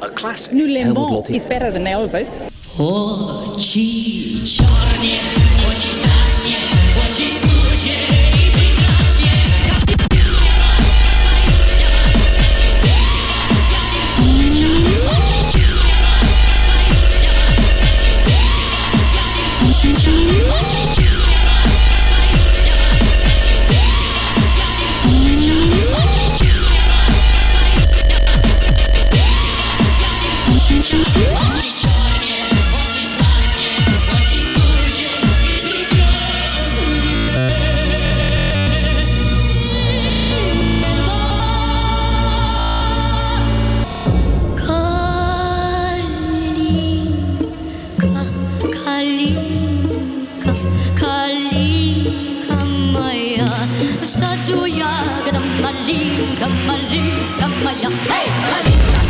A class new Nu Le is better than Elvis. Oh. Yatma yatma. Hey, hey.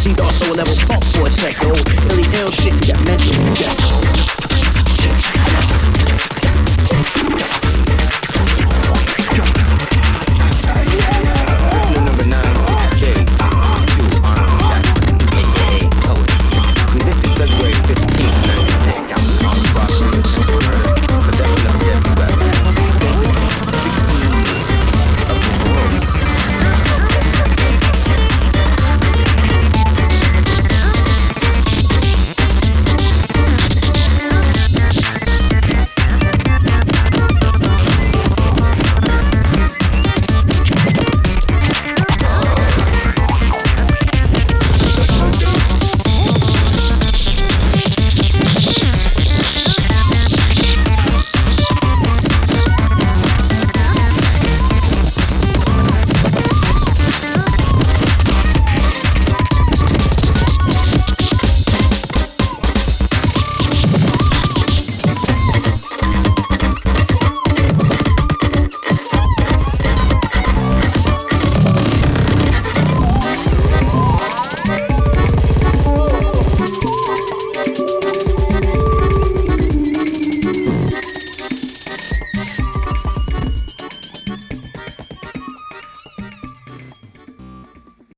She thought so level funk for a sec, yo. Illy ill shit, you got mental. Yeah.